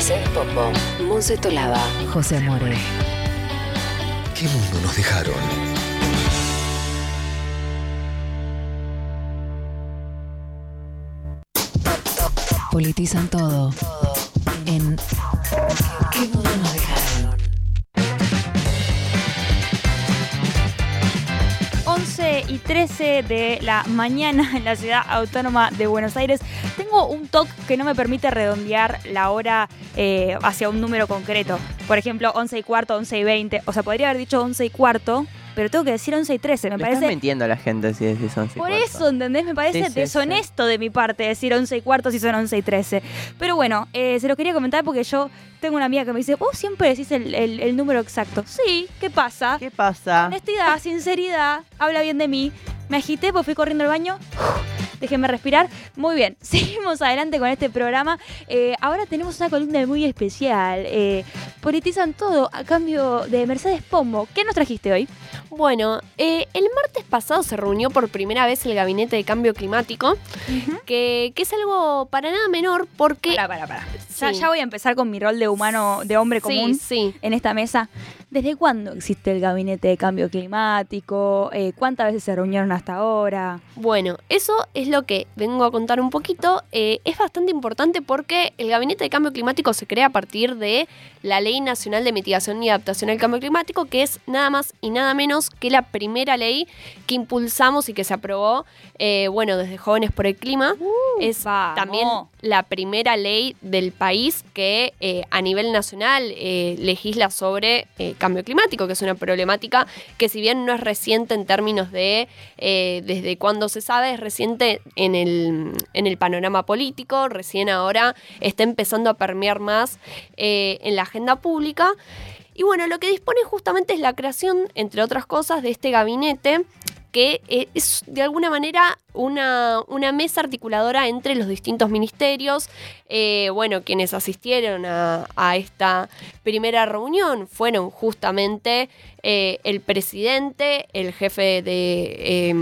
Mercedes Pombo, Monse Tolaba, José More. ¿Qué mundo nos dejaron? Politizan todo. En ¿Qué mundo nos dejaron? Y 13 de la mañana en la ciudad autónoma de Buenos Aires. Tengo un toque que no me permite redondear la hora eh, hacia un número concreto. Por ejemplo, 11 y cuarto, 11 y 20. O sea, podría haber dicho 11 y cuarto, pero tengo que decir 11 y 13. Me Le estás parece. mintiendo a la gente si decís 11 y Por cuarto. eso, ¿entendés? Me parece Sí, sí, sí. deshonesto de mi parte decir 11 y cuarto si son 11 y 13. Pero bueno, eh, se los quería comentar porque yo tengo una amiga que me dice, vos siempre decís el, el- el número exacto. Sí, ¿qué pasa? ¿Qué pasa? Honestidad, sinceridad, habla bien de mí. Me agité, pues fui corriendo al baño. Déjenme respirar. Muy bien, seguimos adelante con este programa. Eh, ahora tenemos una columna muy especial. Eh, politizan todo a cambio de Mercedes Pombo. ¿Qué nos trajiste hoy? Bueno, eh, el martes pasado se reunió por primera vez el Gabinete de Cambio Climático, que, que es algo para nada menor porque... Para, para, para. Ya, ya voy a empezar con mi rol de humano, de hombre común Sí, sí. en esta mesa. ¿Desde cuándo existe el Gabinete de Cambio Climático? Eh, ¿Cuántas veces se reunieron hasta ahora? Bueno, eso es lo que vengo a contar un poquito. Eh, es bastante importante porque el Gabinete de Cambio Climático se crea a partir de la Ley Nacional de Mitigación y Adaptación al Cambio Climático, que es nada más y nada menos que la primera ley que impulsamos y que se aprobó, eh, bueno, desde Jóvenes por el Clima. es vamos. también la primera ley del país que eh, a nivel nacional eh, legisla sobre eh, cambio climático, que es una problemática que si bien no es reciente en términos de eh, desde cuándo se sabe, es reciente en el, en el panorama político, recién ahora está empezando a permear más en la agenda pública. Y bueno, lo que dispone justamente es la creación, entre otras cosas, de este gabinete que es de alguna manera una, una mesa articuladora entre los distintos ministerios. Eh, bueno, quienes asistieron a, esta primera reunión fueron justamente eh, el presidente, el jefe de, eh,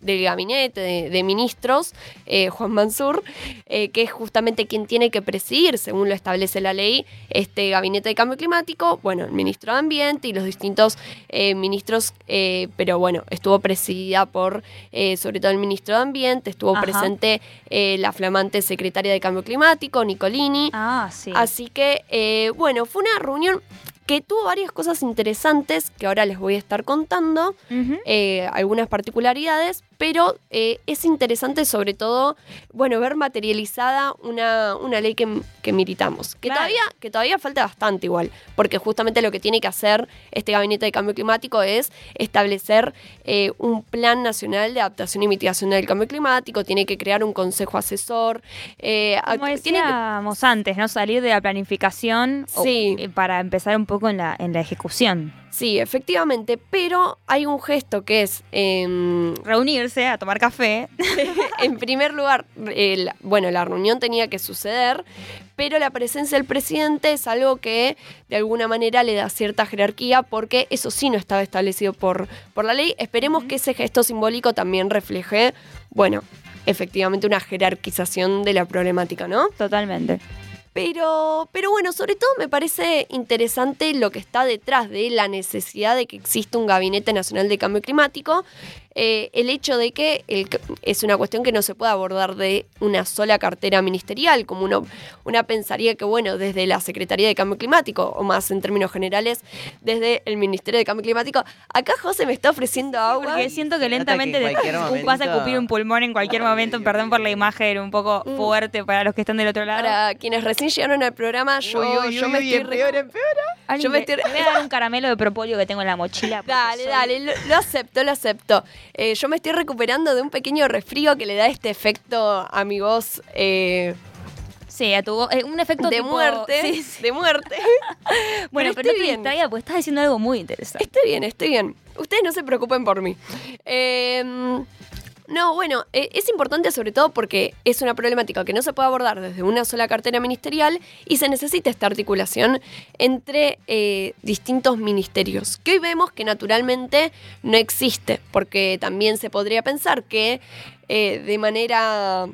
del gabinete de, ministros, eh, Juan Mansur, que es justamente quien tiene que presidir, según lo establece la ley, este gabinete de cambio climático, bueno, el ministro de Ambiente y los distintos ministros, pero bueno, estuvo presidida por sobre todo el ministro de Ambiente, estuvo Ajá. presente eh, la flamante secretaria de Cambio Climático, Nicolini. Ah, sí. Así que, eh, bueno, fue una reunión que tuvo varias cosas interesantes que ahora les voy a estar contando, eh, algunas particularidades, pero eh, es interesante sobre todo, bueno, ver materializada una, una ley que, que militamos, que, Claro. todavía, que todavía falta bastante igual, porque justamente lo que tiene que hacer este gabinete de cambio climático es establecer eh, un plan nacional de adaptación y mitigación del cambio climático, tiene que crear un consejo asesor, Como a- tiene que- decíamos antes, ¿no? Salir de la planificación Sí. para empezar un poco en la, en la ejecución. Sí, efectivamente, pero hay un gesto que es, em, Reunirse a tomar café. en primer lugar, el- bueno, la reunión tenía que suceder, pero la presencia del presidente es algo que de alguna manera le da cierta jerarquía porque eso sí no estaba establecido por, por la ley. Esperemos que ese gesto simbólico también refleje, bueno, efectivamente una jerarquización de la problemática, ¿no? Totalmente. Pero, pero bueno, sobre todo me parece interesante lo que está detrás de la necesidad de que exista un Gabinete Nacional de Cambio Climático. Eh, el hecho de que el- es una cuestión que no se puede abordar de una sola cartera ministerial, como uno una pensaría que, bueno, desde la Secretaría de Cambio Climático, o más en términos generales, desde el Ministerio de Cambio Climático. Acá José me está ofreciendo agua. Porque siento que que lentamente momento- pasa a cupir un pulmón en cualquier momento. Perdón por la imagen un poco Mm. fuerte para los que están del otro lado. Para quienes recién llegaron al programa, yo, Uy, uy, yo uy, me uy, estoy... empeora, recu- empeora. Alguien yo me estoy- voy a dar un caramelo de propóleo que tengo en la mochila. Dale, soy- dale, lo, lo acepto, lo acepto. Eh, yo me estoy recuperando de un pequeño resfrío que le da este efecto a mi voz eh, Sí, a tu voz- eh, un efecto de tipo- muerte. Sí, sí. De muerte. Bueno, pero, Pero no te bien. porque estás diciendo algo muy interesante. Estoy bien, estoy bien. Ustedes no se preocupen por mí. Eh, no, bueno, eh, es importante sobre todo porque es una problemática que no se puede abordar desde una sola cartera ministerial y se necesita esta articulación entre eh, distintos ministerios, que hoy vemos que naturalmente no existe, porque también se podría pensar que eh, de manera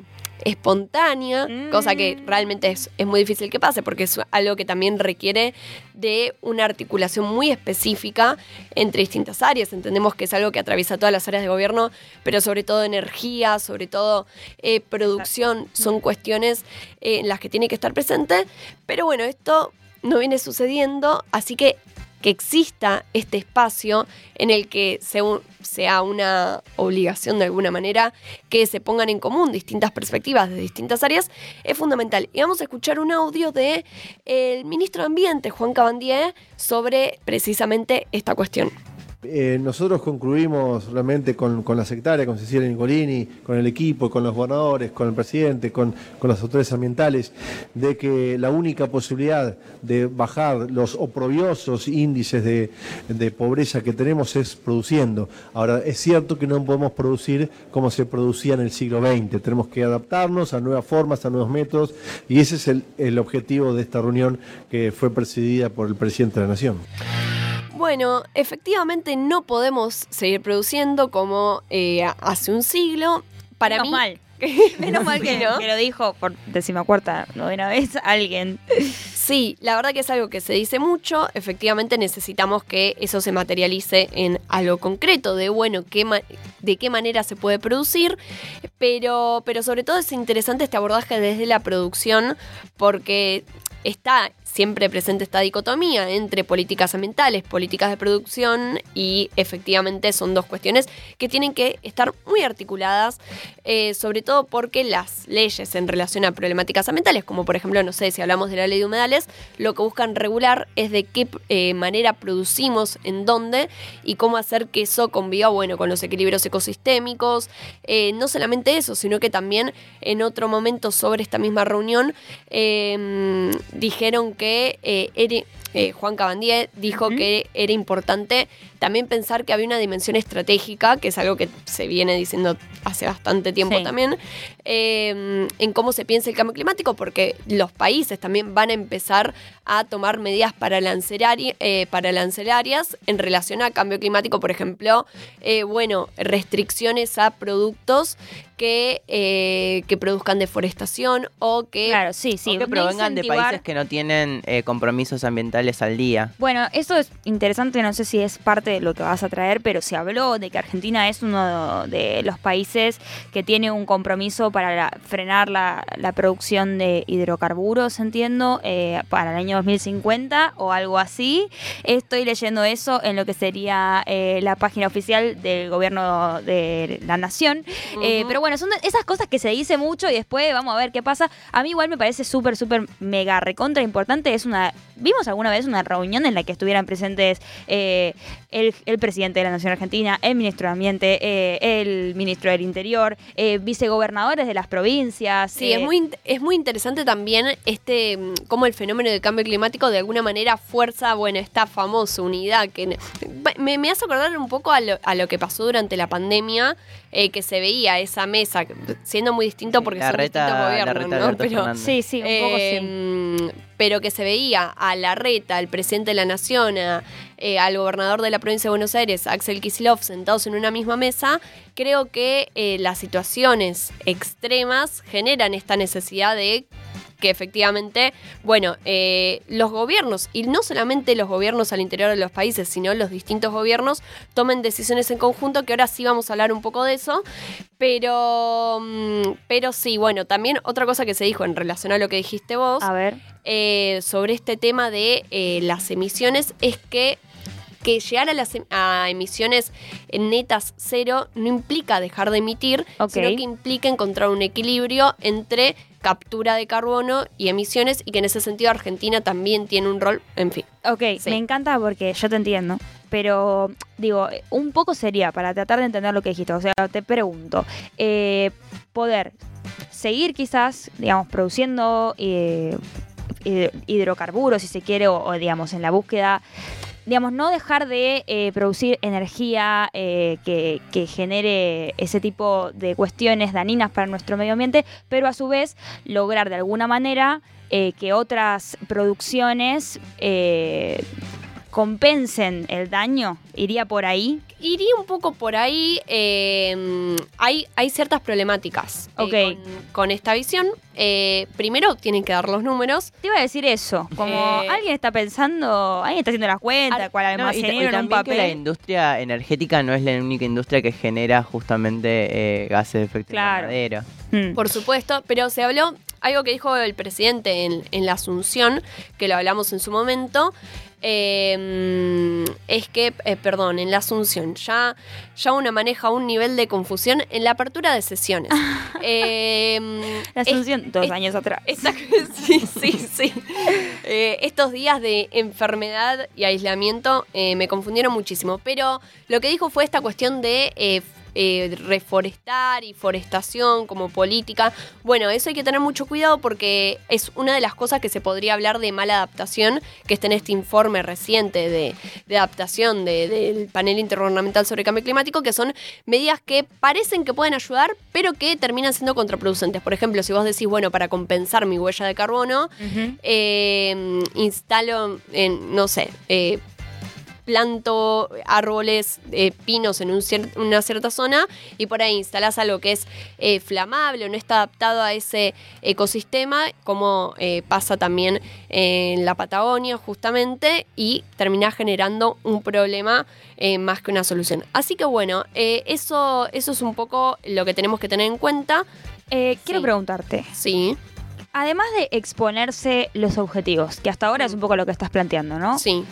espontánea, Mm. cosa que realmente es, es muy difícil que pase porque es algo que también requiere de una articulación muy específica entre distintas áreas. Entendemos que es algo que atraviesa todas las áreas de gobierno, pero sobre todo energía, sobre todo eh, producción, son cuestiones eh, en las que tiene que estar presente. Pero bueno, esto no viene sucediendo, así que que exista este espacio en el que se sea una obligación de alguna manera que se pongan en común distintas perspectivas de distintas áreas es fundamental. Y vamos a escuchar un audio de el ministro de Ambiente, Juan Cabandier, sobre precisamente esta cuestión. Eh, nosotros concluimos realmente con, la secretaria, con Cecilia Nicolini, con el equipo, con los gobernadores, con el presidente, con, con las autoridades ambientales, de que la única posibilidad de bajar los oprobiosos índices de, pobreza que tenemos es produciendo. Ahora, es cierto que no podemos producir como se producía en el siglo XX, tenemos que adaptarnos a nuevas formas, a nuevos métodos, y ese es el objetivo de esta reunión que fue presidida por el presidente de la Nación. Bueno, efectivamente no podemos seguir produciendo como eh, hace un siglo. Para Menos mí, mal. Menos mal que, ¿no? que lo dijo por decimacuarta, novena vez alguien. Sí, la verdad que es algo que se dice mucho. Efectivamente necesitamos que eso se materialice en algo concreto, de bueno, qué de qué manera se puede producir. Pero, pero sobre todo es interesante este abordaje desde la producción, porque está siempre presente esta dicotomía entre políticas ambientales, políticas de producción y efectivamente son dos cuestiones que tienen que estar muy articuladas, eh, sobre todo porque las leyes en relación a problemáticas ambientales, como por ejemplo, no sé, si hablamos de la ley de humedales, lo que buscan regular es de qué eh, manera producimos, en dónde y cómo hacer que eso conviva, bueno, con los equilibrios ecosistémicos. Eh, no solamente eso, sino que también en otro momento sobre esta misma reunión dijeron que eh, eh, Juan Cabandier dijo que era importante también pensar que había una dimensión estratégica, que es algo que se viene diciendo hace bastante tiempo Sí. también, eh, en cómo se piensa el cambio climático, porque los países también van a empezar a tomar medidas para eh, para lancelarias en relación a cambio climático, por ejemplo, eh, bueno, restricciones a productos que, eh, que produzcan deforestación o que... Claro, sí, sí. o que no provengan de países que no tienen eh, compromisos ambientales al día. Bueno, eso es interesante, no sé si es parte de lo que vas a traer, pero se habló de que Argentina es uno de los países que tiene un compromiso para la- frenar la, la producción de hidrocarburos, entiendo, eh, para el año 2050 o algo así. Estoy leyendo eso en lo que sería eh, la página oficial del gobierno de la nación. Eh, pero bueno, son esas cosas que se dice mucho y después vamos a ver qué pasa. A mí igual me parece súper, súper mega recontra importante. Es una. ¿Vimos alguna vez una reunión en la que estuvieran presentes eh, el, el presidente de la Nación Argentina, el ministro de Ambiente, eh, el ministro del Interior, eh, vicegobernadores de las provincias? Sí, eh, es muy, es muy interesante también este mm, cómo el fenómeno del cambio climático de alguna manera fuerza, bueno, esta famosa unidad que me, me hace acordar un poco a lo, a lo que pasó durante la pandemia, eh, que se veía esa mesa, siendo muy distinto porque La son reta- distintos la reta ¿no? Pero. Sí, sí, un poco sí. Pero que se veía a la reta, al presidente de la nación, a, eh, al gobernador de la provincia de Buenos Aires, Axel Kicillof, sentados en una misma mesa, creo que eh, las situaciones extremas generan esta necesidad de que efectivamente, bueno, eh, los gobiernos, y no solamente los gobiernos al interior de los países, sino los distintos gobiernos, tomen decisiones en conjunto, que ahora sí vamos a hablar un poco de eso, pero, mm, pero sí, bueno, también otra cosa que se dijo en relación a lo que dijiste vos, A ver. eh, sobre este tema de eh, las emisiones es que que llegar a las em- a emisiones netas cero no implica dejar de emitir, sino que implica encontrar un equilibrio entre captura de carbono y emisiones y que en ese sentido Argentina también tiene un rol, en fin. Ok, Sí. me encanta porque yo te entiendo, pero digo, un poco sería para tratar de entender lo que dijiste. O sea, te pregunto, eh, poder seguir quizás, digamos, produciendo eh, hid- hidrocarburos, si se quiere, o, o, digamos, en la búsqueda, digamos, no dejar de eh, producir energía eh, que, genere ese tipo de cuestiones dañinas para nuestro medio ambiente, pero a su vez lograr de alguna manera eh, que otras producciones compensen el daño? ¿Iría por ahí? Iría un poco por ahí. eh, hay, hay ciertas problemáticas eh, Ok. con, con esta visión. Eh, primero, tienen que dar los números. Te iba a decir eso, como Eh, alguien está pensando, alguien está haciendo las cuentas, cuál no, almacenero en un también que la papel. industria energética no es la única industria que genera justamente eh, gases de efecto Claro. invernadero. Mm. Por supuesto, pero se habló algo que dijo el presidente en, en la Asunción, que lo hablamos en su momento, eh, es que, eh, perdón, en la Asunción ya, ya uno maneja un nivel de confusión en la apertura de sesiones. Eh, La es- Asunción, dos es- años atrás. Exacto, sí, sí, sí. Eh, estos días de enfermedad y aislamiento eh, me confundieron muchísimo, pero lo que dijo fue esta cuestión de eh, reforestar y forestación como política. Bueno, eso hay que tener mucho cuidado porque es una de las cosas que se podría hablar de mala adaptación, que está en este informe reciente de, de adaptación de- del panel intergubernamental sobre cambio climático, que son medidas que parecen que pueden ayudar, pero que terminan siendo contraproducentes. Por ejemplo, si vos decís, bueno, para compensar mi huella de carbono, eh, instalo, en, no sé, eh, planto árboles, eh, pinos en un cier- una cierta zona y por ahí instalás algo que es eh, flamable o no está adaptado a ese ecosistema, como eh, pasa también en la Patagonia justamente, y terminás generando un problema más que una solución. Así que bueno, eso, eso es un poco lo que tenemos que tener en cuenta. Quiero preguntarte, Sí, además de exponerse los objetivos, que hasta ahora es un poco lo que estás planteando, ¿no? sí.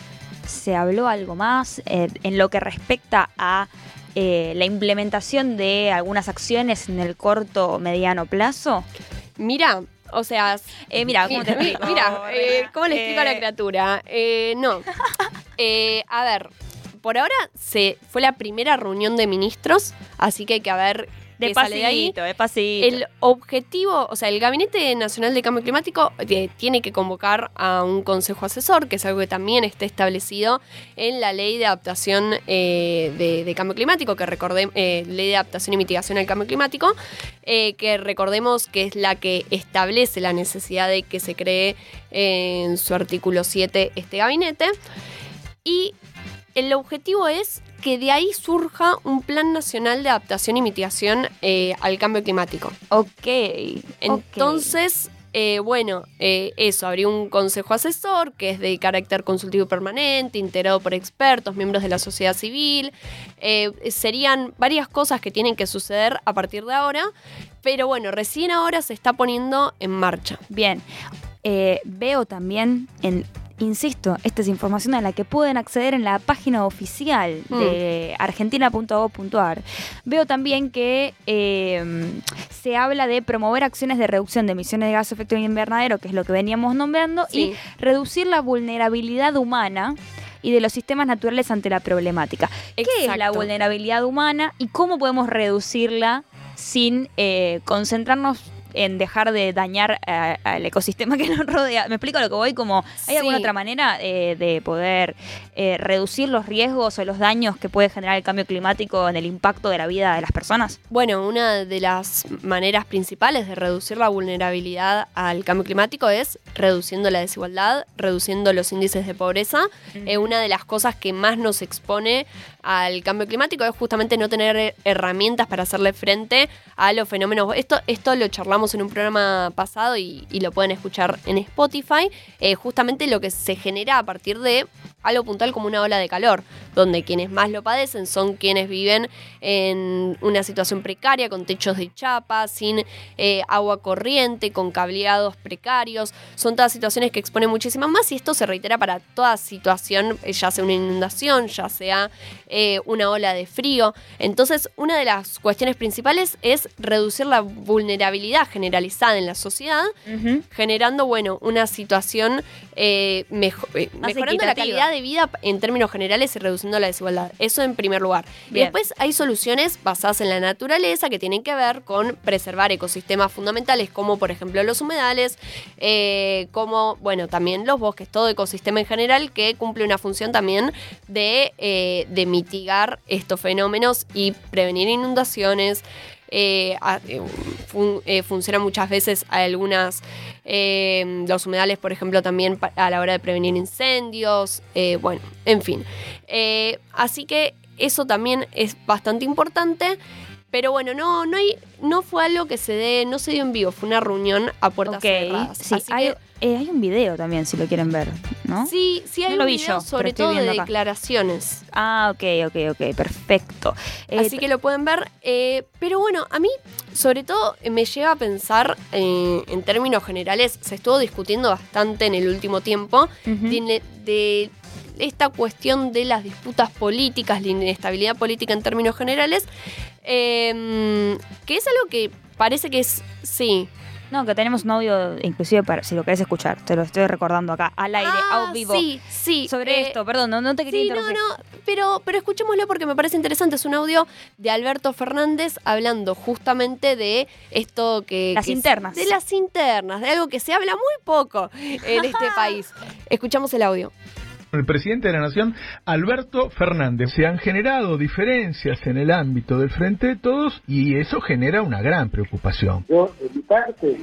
¿Se habló algo más eh, en lo que respecta a eh, la implementación de algunas acciones en el corto o mediano plazo? Mira, o sea, Eh, mira, ¿cómo te? Mira, eh, ¿cómo le explico a la criatura? No. A ver, por ahora se fue la primera reunión de ministros, así que hay que ver qué sale de ahí. Despacito. El objetivo, o sea, el Gabinete Nacional de Cambio Climático eh, tiene que convocar a un consejo asesor, que es algo que también está establecido en la Ley de Adaptación eh, de, de Cambio Climático, que recordemos, Ley de Adaptación y Mitigación al Cambio Climático, eh, que recordemos que es la que establece la necesidad de que se cree eh, en su artículo 7 este gabinete. Y el objetivo es que de ahí surja un plan nacional de adaptación y mitigación eh, al cambio climático. ok. Entonces, eh, bueno, eh, eso, habría un consejo asesor que es de carácter consultivo permanente, integrado por expertos, miembros de la sociedad civil. Serían varias cosas que tienen que suceder a partir de ahora, pero bueno, recién ahora se está poniendo en marcha. Bien. Veo también en. Insisto, esta es información a la que pueden acceder en la página oficial Mm. de argentina.gov.ar. Veo también que eh, se habla de promover acciones de reducción de emisiones de gas efecto invernadero, que es lo que veníamos nombrando, Sí. y reducir la vulnerabilidad humana y de los sistemas naturales ante la problemática. ¿Qué es la vulnerabilidad humana y cómo podemos reducirla sin eh, concentrarnos en dejar de dañar eh, al ecosistema que nos rodea? Me explico a lo que voy, como ¿hay alguna otra manera eh, de poder eh, reducir los riesgos o los daños que puede generar el cambio climático en el impacto de la vida de las personas? Bueno, una de las maneras principales de reducir la vulnerabilidad al cambio climático es reduciendo la desigualdad, reduciendo los índices de pobreza. Eh, una de las cosas que más nos expone al cambio climático es justamente no tener herramientas para hacerle frente a los fenómenos. Esto, esto lo charlamos en un programa pasado y, lo pueden escuchar en Spotify. Eh, justamente lo que se genera a partir de algo puntual como una ola de calor, donde quienes más lo padecen son quienes viven en una situación precaria, con techos de chapa, sin eh, agua corriente, con cableados precarios. Son todas situaciones que exponen muchísimas más y esto se reitera para toda situación, eh, ya sea una inundación, ya sea eh, una ola de frío. Entonces, una de las cuestiones principales es reducir la vulnerabilidad generalizada en la sociedad generando, bueno, una situación eh, mejo- Más mejorando la calidad de vida en términos generales y reduciendo la desigualdad. Eso en primer lugar. Y después hay soluciones basadas en la naturaleza que tienen que ver con preservar ecosistemas fundamentales como por ejemplo los humedales, eh, como, bueno, también los bosques, todo ecosistema en general que cumple una función también de, eh, de mitigar estos fenómenos y prevenir inundaciones. Eh, a- eh, fun- eh, funcionan muchas veces algunas, eh, los humedales, por ejemplo, también a la hora de prevenir incendios, bueno, en fin. Así que eso también es bastante importante. Pero bueno, no, no, hay, no fue algo que se dé, no se dio en vivo, fue una reunión a puertas Ok, cerradas. sí, Así hay, que eh, hay un video también, si lo quieren ver, ¿no? Sí, sí hay No un vi video yo, sobre todo de acá. declaraciones. Ah, ok, ok, ok, perfecto. Eh, Así que lo pueden ver. eh, pero bueno, a mí, sobre todo, me lleva a pensar, en términos generales, se estuvo discutiendo bastante en el último tiempo ujú. de, de esta cuestión de las disputas políticas, la inestabilidad política en términos generales, eh, que es algo que parece que es, sí. No, que tenemos un audio, inclusive para, si lo querés escuchar, te lo estoy recordando acá, al aire, Ah, vivo. Sí, sí. Sobre eh, esto, perdón, no, no te quería Sí, no, no, pero, pero escuchémoslo porque me parece interesante. Es un audio de Alberto Fernández hablando justamente de esto que... Las que es- internas. De las internas, de algo que se habla muy poco en este país. Escuchamos el audio. El presidente de la Nación, Alberto Fernández. Se han generado diferencias en el ámbito del Frente de Todos y eso genera una gran preocupación. Yo, de mi parte,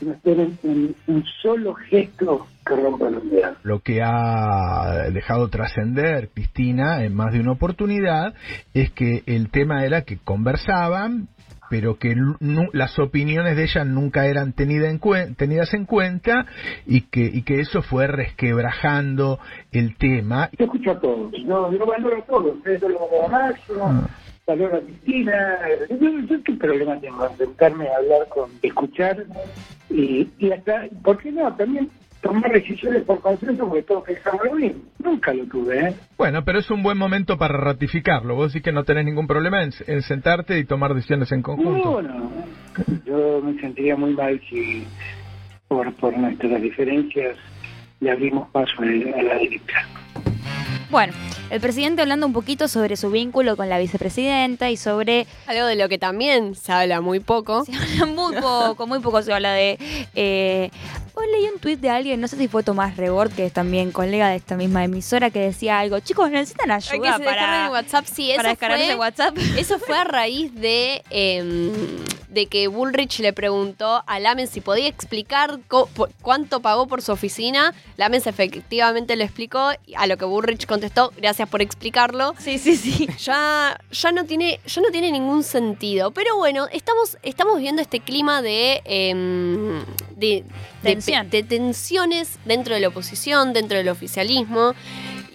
no esperen un, un solo gesto que rompa unidad. Lo que ha dejado trascender Cristina en más de una oportunidad es que el tema era que conversaban, pero que las opiniones de ella nunca eran tenida en cuen- tenidas en cuenta y que, y que eso fue resquebrajando el tema. Yo escucho a todos, no, yo valoro a todos, ustedes lo valoro a Máximo, valoro a Cristina, yo, yo qué problema tengo en sentarme a hablar con, escuchar y, y hasta, ¿por qué no? También tomar decisiones por consenso porque todos pensamos lo mismo. Nunca lo tuve, ¿eh? Bueno, pero es un buen momento para ratificarlo. Vos decís que no tenés ningún problema en, en sentarte y tomar decisiones en conjunto. No, no. Yo me sentiría muy mal si por, por nuestras diferencias le abrimos paso a a la derecha. Bueno, el presidente hablando un poquito sobre su vínculo con la vicepresidenta y sobre... Algo de lo que también se habla muy poco. Se habla muy poco, muy poco se habla de... Eh, hoy leí un tuit de alguien, no sé si fue Tomás Rebord, que es también colega de esta misma emisora, que decía algo, chicos, necesitan Hay que ayuda se descarguen para, el WhatsApp. Sí, eso para descargarse fue, WhatsApp. Eso fue a raíz de, eh, de que Bullrich le preguntó a Lamens si podía explicar cuánto pagó por su oficina. Lamens efectivamente lo explicó, a lo que Bullrich contestó, gracias por explicarlo. Sí, sí, sí. Ya, ya, no tiene, ya no tiene ningún sentido. Pero bueno, estamos, estamos viendo este clima de, em, de tensiones dentro de la oposición, dentro del oficialismo.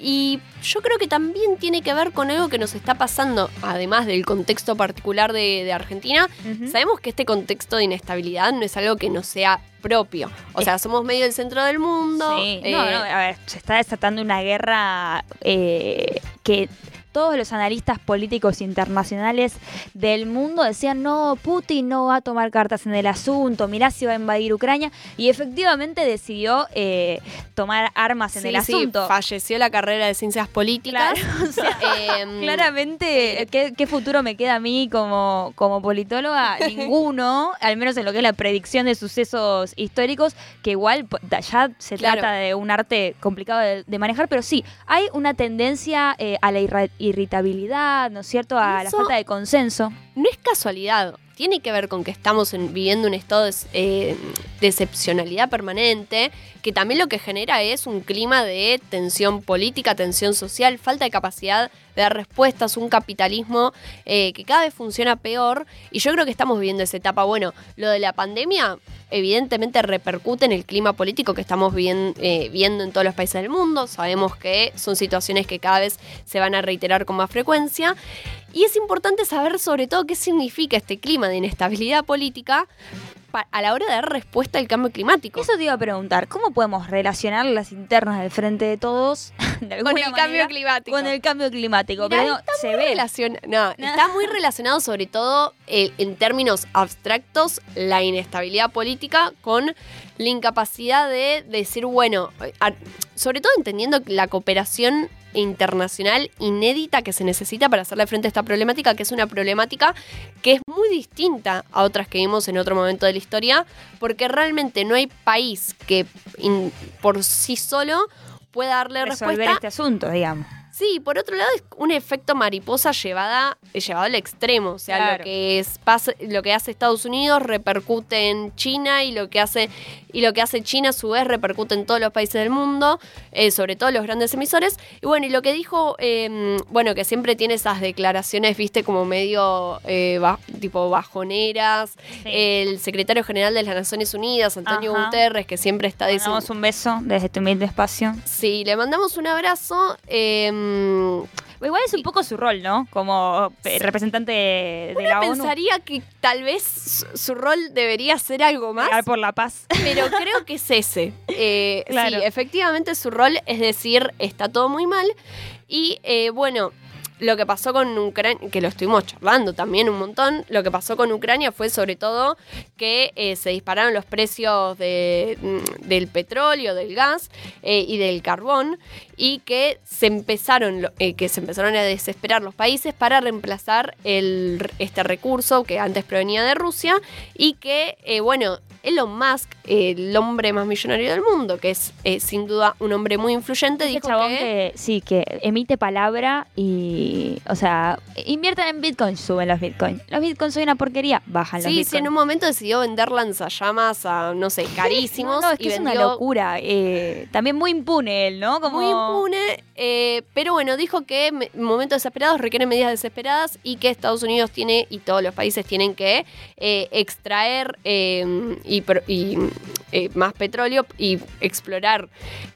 Y yo creo que también tiene que ver con algo que nos está pasando, además del contexto particular de, de Argentina. Sabemos que este contexto de inestabilidad no es algo que nos sea propio. O sea, somos medio del centro del mundo. Sí, eh, no, no, a ver, se está desatando una guerra eh, que todos los analistas políticos internacionales del mundo decían, no, Putin no va a tomar cartas en el asunto, mirá si va a invadir Ucrania, y efectivamente decidió eh, tomar armas en sí, el sí, asunto. falleció la carrera de ciencias políticas. Claro, o sea, Em, Claramente, ¿qué, qué futuro me queda a mí como, como politóloga? Ninguno, al menos en lo que es la predicción de sucesos históricos, que igual ya se Claro. trata de un arte complicado de, de manejar, pero sí, hay una tendencia eh, a la irritabilidad, ¿no es cierto? A la falta de consenso. no es casualidad. Tiene que ver con que estamos en- viviendo un estado de, eh, excepcionalidad permanente, que también lo que genera es un clima de tensión política, tensión social, falta de capacidad de dar respuestas, un capitalismo eh, que cada vez funciona peor. Y yo creo que estamos viviendo esa etapa. Bueno, lo de la pandemia evidentemente repercute en el clima político que estamos eh, viendo en todos los países del mundo. Sabemos que son situaciones que cada vez se van a reiterar con más frecuencia. Y es importante saber sobre todo qué significa este clima de inestabilidad política a la hora de dar respuesta al cambio climático. Eso te iba a preguntar, ¿cómo podemos relacionar las internas del frente de todos de con el cambio climático. Con el cambio climático. Mirá, pero no, está se muy ve. relaciona- no, está muy relacionado sobre todo eh, en términos abstractos la inestabilidad política con la incapacidad de decir, bueno, eh, sobre todo entendiendo la cooperación internacional inédita que se necesita para hacerle frente a esta problemática, que es una problemática que es muy distinta a otras que vimos en otro momento de la historia, porque realmente no hay país que in- por sí solo pueda darle resolver respuesta este asunto, digamos. Sí, por otro lado es un efecto mariposa llevada llevado al extremo. O sea, Claro. lo que es pasa- lo que hace Estados Unidos repercute en China y lo que hace y lo que hace China a su vez repercute en todos los países del mundo, eh, sobre todo los grandes emisores. Y bueno, y lo que dijo, eh, bueno, que siempre tiene esas declaraciones, viste, como medio eh, ba- tipo bajoneras. Sí. El secretario general de las Naciones Unidas, Antonio Ajá. Guterres, que siempre está diciendo. mandamos un beso desde tu humilde espacio. Sí, le mandamos un abrazo. eh, Igual es un poco su rol, ¿no? Como eh, representante de Uno la ONU. pensaría que tal vez su, su rol debería ser algo más, Pelear por la paz. pero creo que es ese. Eh, Claro. Sí, efectivamente su rol es decir, está todo muy mal. Y eh, bueno, lo que pasó con Ucrania, que lo estuvimos charlando también un montón, lo que pasó con Ucrania fue sobre todo que eh, se dispararon los precios de, mm, del petróleo, del gas eh, y del carbón y que se empezaron eh, que se empezaron a desesperar los países para reemplazar el, este recurso que antes provenía de Rusia y que eh, bueno Elon Musk el hombre más millonario del mundo que es eh, sin duda un hombre muy influyente dijo chabón que, que, sí, que emite palabra y, o sea, inviertan en Bitcoin, suben los Bitcoin. Los Bitcoin son una porquería, bajan los sí, sí, Bitcoin. en un momento decidió vender lanzallamas a, no sé, carísimos. No, es que y es una locura. eh, también muy impune él, ¿no? Como... Muy impune, eh, pero bueno, dijo que me- momentos desesperados requieren medidas desesperadas y que Estados Unidos tiene y todos los países tienen que eh, extraer eh, y, más petróleo y explorar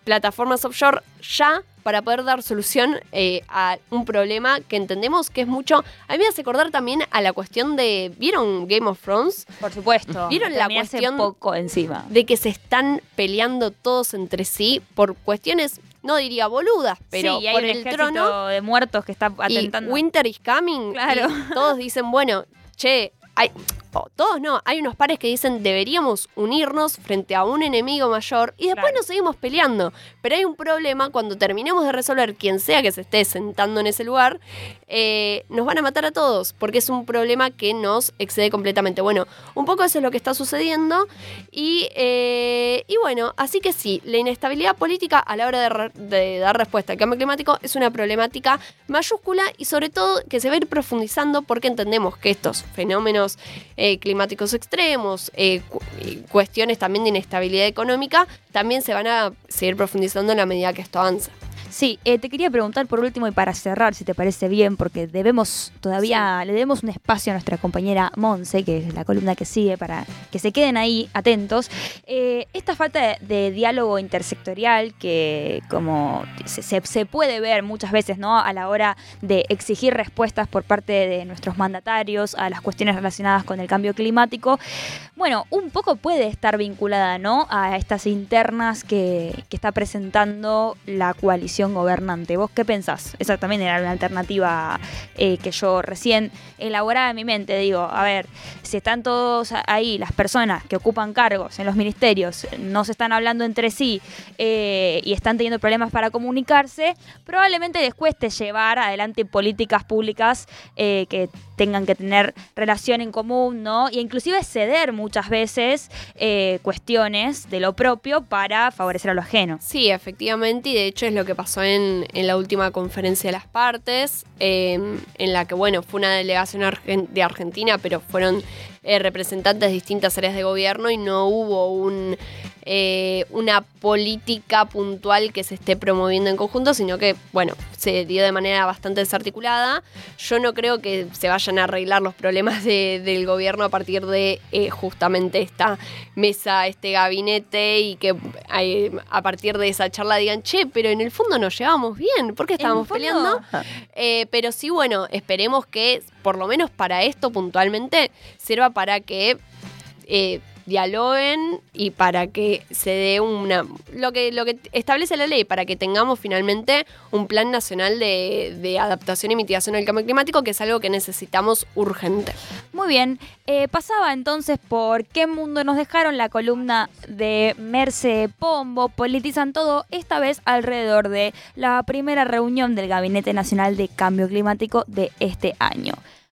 plataformas offshore ya para poder dar solución eh, a un problema que entendemos que es mucho. A mí me hace acordar también a la cuestión de. ¿Vieron Game of Thrones? Por supuesto. ¿Vieron la hace cuestión poco encima. de que se están peleando todos entre sí por cuestiones, no diría boludas, pero sí, y hay por un el trono. de muertos que está Y atentando. Winter is coming. Claro. y todos dicen, bueno, che, hay. O todos no, hay unos pares que dicen deberíamos unirnos frente a un enemigo mayor y después Claro. nos seguimos peleando. Pero hay un problema cuando terminemos de resolver quien sea que se esté sentando en ese lugar, eh, nos van a matar a todos porque es un problema que nos excede completamente. Bueno, un poco eso es lo que está sucediendo y, eh, y bueno, así que sí, la inestabilidad política a la hora de, re- de dar respuesta al cambio climático es una problemática mayúscula y sobre todo que se va a ir profundizando porque entendemos que estos fenómenos eh, climáticos extremos, eh, cuestiones también de inestabilidad económica, también se van a seguir profundizando en la medida que esto avanza. Sí, eh, te quería preguntar por último y para cerrar, si te parece bien, porque debemos todavía, le debemos un espacio a nuestra compañera Monse, que es la columna que sigue, para que se queden ahí atentos. Eh, esta falta de, de diálogo intersectorial que como se, se- se puede ver muchas veces, ¿no? A la hora de exigir respuestas por parte de nuestros mandatarios a las cuestiones relacionadas con el cambio climático, bueno, un poco puede estar vinculada, ¿no? A estas internas que, que está presentando la coalición gobernante. ¿Vos qué pensás? Esa también era una alternativa eh, que yo recién elaboraba en mi mente. Digo, a ver, si están todos ahí, las personas que ocupan cargos en los ministerios, no se están hablando entre sí eh, y están teniendo problemas para comunicarse, probablemente les cueste llevar adelante políticas públicas eh, que tengan que tener relación en común, ¿no? Y inclusive ceder muchas veces cuestiones de lo propio para favorecer a lo ajeno. Sí, efectivamente, y de hecho es lo que pasó en, en la última conferencia de las partes, eh, en la que, bueno, fue una delegación de Argentina, pero fueron eh, representantes de distintas áreas de gobierno y no hubo un, eh, una política puntual que se esté promoviendo en conjunto, sino que, bueno, se dio de manera bastante desarticulada. Yo no creo que se vayan a arreglar los problemas de- del gobierno a partir de eh, justamente esta mesa, este gabinete y que a partir de esa charla digan, che, pero en el fondo nos llevamos bien, ¿por qué estábamos peleando? Eh, pero sí, bueno, esperemos que por lo menos para esto puntualmente sirva para que eh, dialoguen y para que se dé una lo que lo que establece la ley para que tengamos finalmente un plan nacional de, adaptación y mitigación al cambio climático que es algo que necesitamos urgente. Muy bien, eh, pasaba entonces por qué mundo nos dejaron la columna de Merce Pombo, politizan todo, esta vez alrededor de la primera reunión del Gabinete Nacional de Cambio Climático de este año.